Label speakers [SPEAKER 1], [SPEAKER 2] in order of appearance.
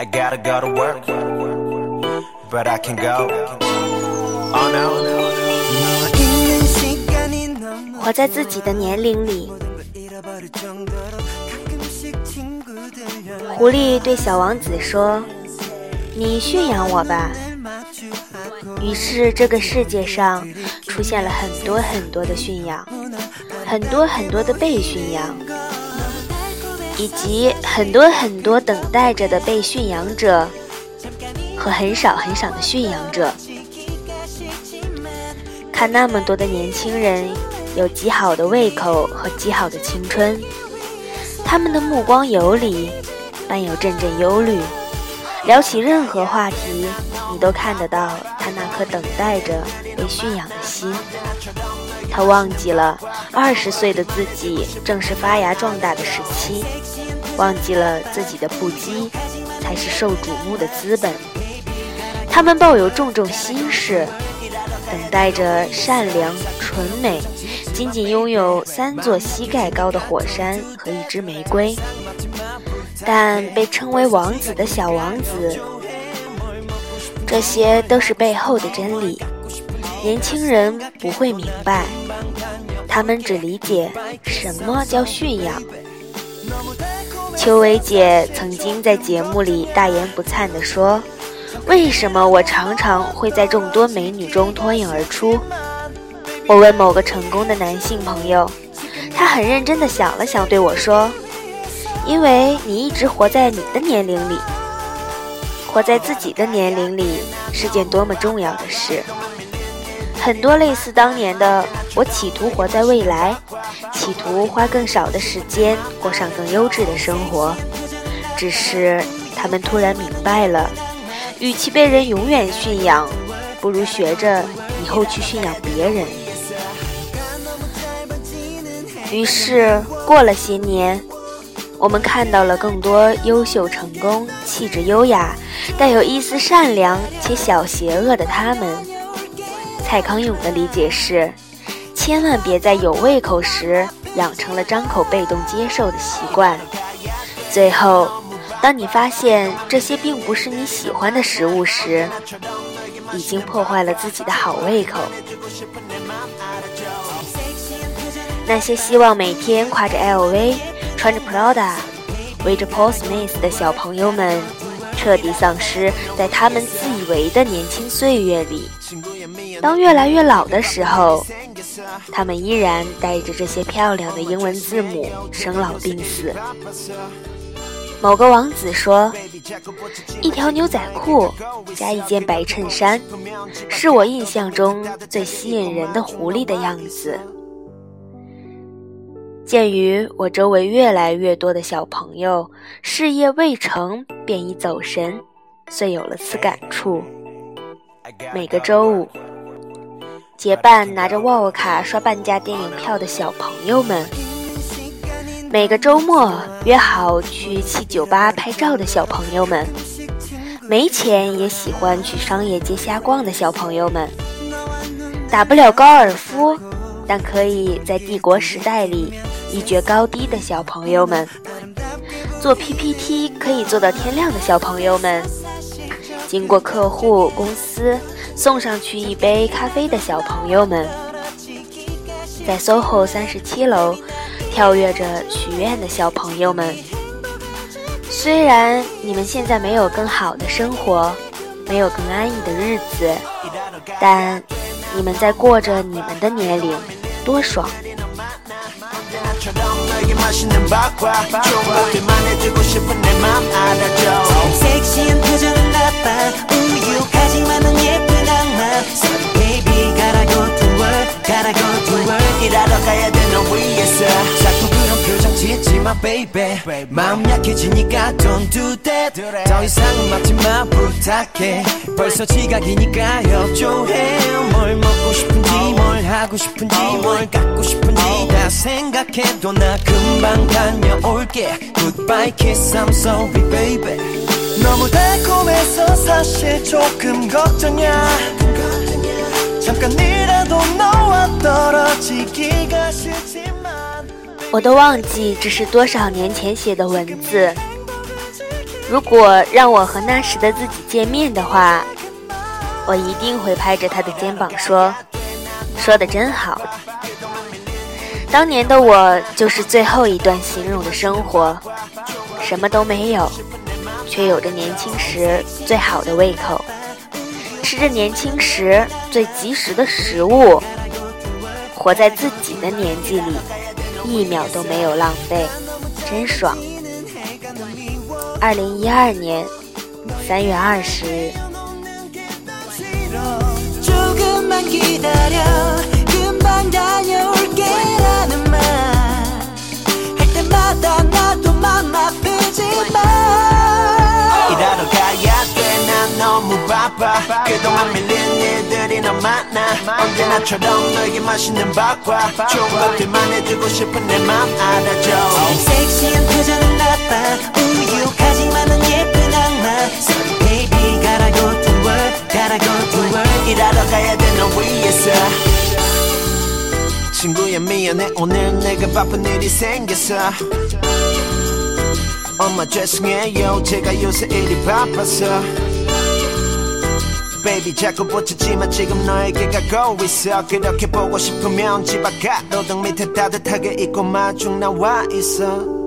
[SPEAKER 1] I gotta go to work, but I can go. Oh no.
[SPEAKER 2] 活在自己的年龄里。狐狸对小王子说：“你驯养我吧。”于是，这个世界上出现了很多很多的驯养，很多很多的被驯养，以及很多很多等待着的被驯养者，和很少很少的驯养者。看那么多的年轻人，有极好的胃口和极好的青春，他们的目光游离，伴有阵阵忧虑，聊起任何话题。你都看得到他那颗等待着被驯养的心。他忘记了二十岁的自己正是发芽壮大的时期，忘记了自己的不羁才是受瞩目的资本。他们抱有重重心事，等待着善良、纯美，仅仅拥有三座膝盖高的火山和一支玫瑰。但被称为王子的小王子。这些都是背后的真理，年轻人不会明白，他们只理解什么叫驯养。秋薇姐曾经在节目里大言不惭地说：“为什么我常常会在众多美女中脱颖而出？”我问某个成功的男性朋友，他很认真地想了想，对我说：“因为你一直活在你的年龄里。”活在自己的年龄里是件多么重要的事。很多类似当年的我，企图活在未来，企图花更少的时间过上更优质的生活。只是他们突然明白了，与其被人永远驯养，不如学着以后去驯养别人。于是过了些年。我们看到了更多优秀、成功、气质优雅、带有一丝善良且小邪恶的他们。蔡康永的理解是：千万别在有胃口时养成了张口被动接受的习惯。最后，当你发现这些并不是你喜欢的食物时，已经破坏了自己的好胃口。那些希望每天挎着 LV。穿着 Prada，围着 Paul Smith 的小朋友们，彻底丧失在他们自以为的年轻岁月里。当越来越老的时候，他们依然带着这些漂亮的英文字母生老病死。某个王子说：“一条牛仔裤加一件白衬衫，是我印象中最吸引人的狐狸的样子。”鉴于我周围越来越多的小朋友事业未成便已走神，遂有了此感触。每个周五，结伴拿着沃沃卡刷半价电影票的小朋友们；每个周末约好去七酒吧拍照的小朋友们；没钱也喜欢去商业街瞎逛的小朋友们；打不了高尔夫，但可以在帝国时代里。一决高低的小朋友们，做 PPT 可以做到天亮的小朋友们，经过客户公司送上去一杯咖啡的小朋友们，在 SOHO 三十七楼跳跃着许愿的小朋友们。虽然你们现在没有更好的生活，没有更安逸的日子，但你们在过着你们的年龄，多爽！ 마 baby. 마음 약해지니까 don't do that. 더 이상은 막지 마 부탁해. 벌써 지각이니까 협조해. 뭘 먹고 싶은지 뭘 하고 싶은지 뭘 갖고 싶은지 다 생각해도 나 금방 다녀올게. Goodbye kiss I'm sorry baby. 너무 달콤해서 사실 조금 걱정이야. 잠깐이라도 너와 떨어지기가 싫지만 我都忘记这是多少年前写的文字。如果让我和那时的自己见面的话，我一定会拍着他的肩膀说：“说的真好。”当年的我就是最后一段形容的生活，什么都没有，却有着年轻时最好的胃口，吃着年轻时最及时的食物，活在自己的年纪里，一秒都没有浪费，真爽。二零一二年三月二十日。
[SPEAKER 1] 바빠. 그동안 밀린 일들이 너무 많아. 언제나처럼 너에게 맛있는 밥과 좋은 것들만 해주고 싶은 내 맘 알아줘.
[SPEAKER 3] 섹시한 표정은 나빠. 우유하지만은 예쁜 악마. Sorry baby gotta go to work gotta go to work.
[SPEAKER 1] 일하러 가야 돼너 위해서. 친구야 미안해. 오늘 내가 바쁜 일이 생겼어. 엄마 죄송해요. 제가 요새 일이 바빠서 Baby. 자꾸 붙이지만 지금 너에게 가고 있어. 그렇게 보고 싶으면 집앞 가로등 밑에 따뜻하게 입고 마중 나와 있어